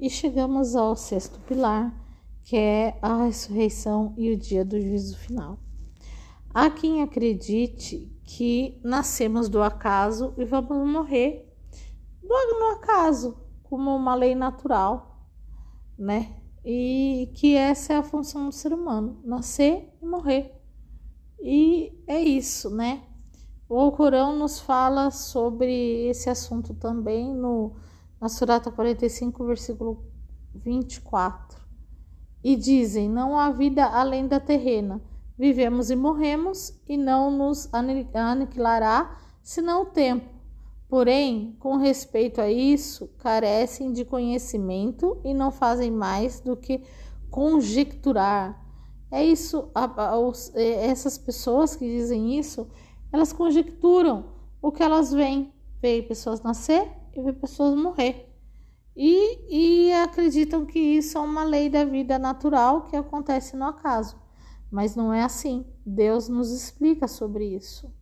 e chegamos ao sexto pilar, que é a ressurreição e o dia do juízo final. Há quem acredite que nascemos do acaso e vamos morrer no acaso, como uma lei natural, né? E que essa é a função do ser humano, nascer e morrer. E é isso, né? O Alcorão nos fala sobre esse assunto também no, na Surata 45, versículo 24. E dizem: Não há vida além da terrena. Vivemos e morremos, e não nos aniquilará senão o tempo. Porém, com respeito a isso, carecem de conhecimento e não fazem mais do que conjecturar é isso, é, essas pessoas que dizem isso, elas conjecturam o que elas veem. Veem pessoas nascer e veem pessoas morrer. E, e acreditam que isso é uma lei da vida natural que acontece no acaso. Mas não é assim. Deus nos explica sobre isso.